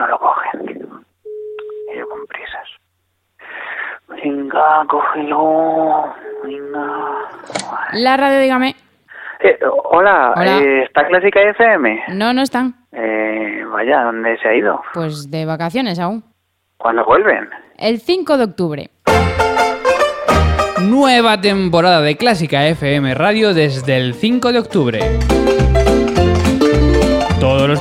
No lo cogen. Y yo con prisas. Venga, cógelo. Venga. La radio, dígame. Eh, hola, Hola. eh, ¿está Clásica FM? No, no están. Eh, vaya, ¿dónde se ha ido? Pues de vacaciones aún. ¿Cuándo vuelven? El 5 de octubre. Nueva temporada de Clásica FM Radio desde el 5 de octubre.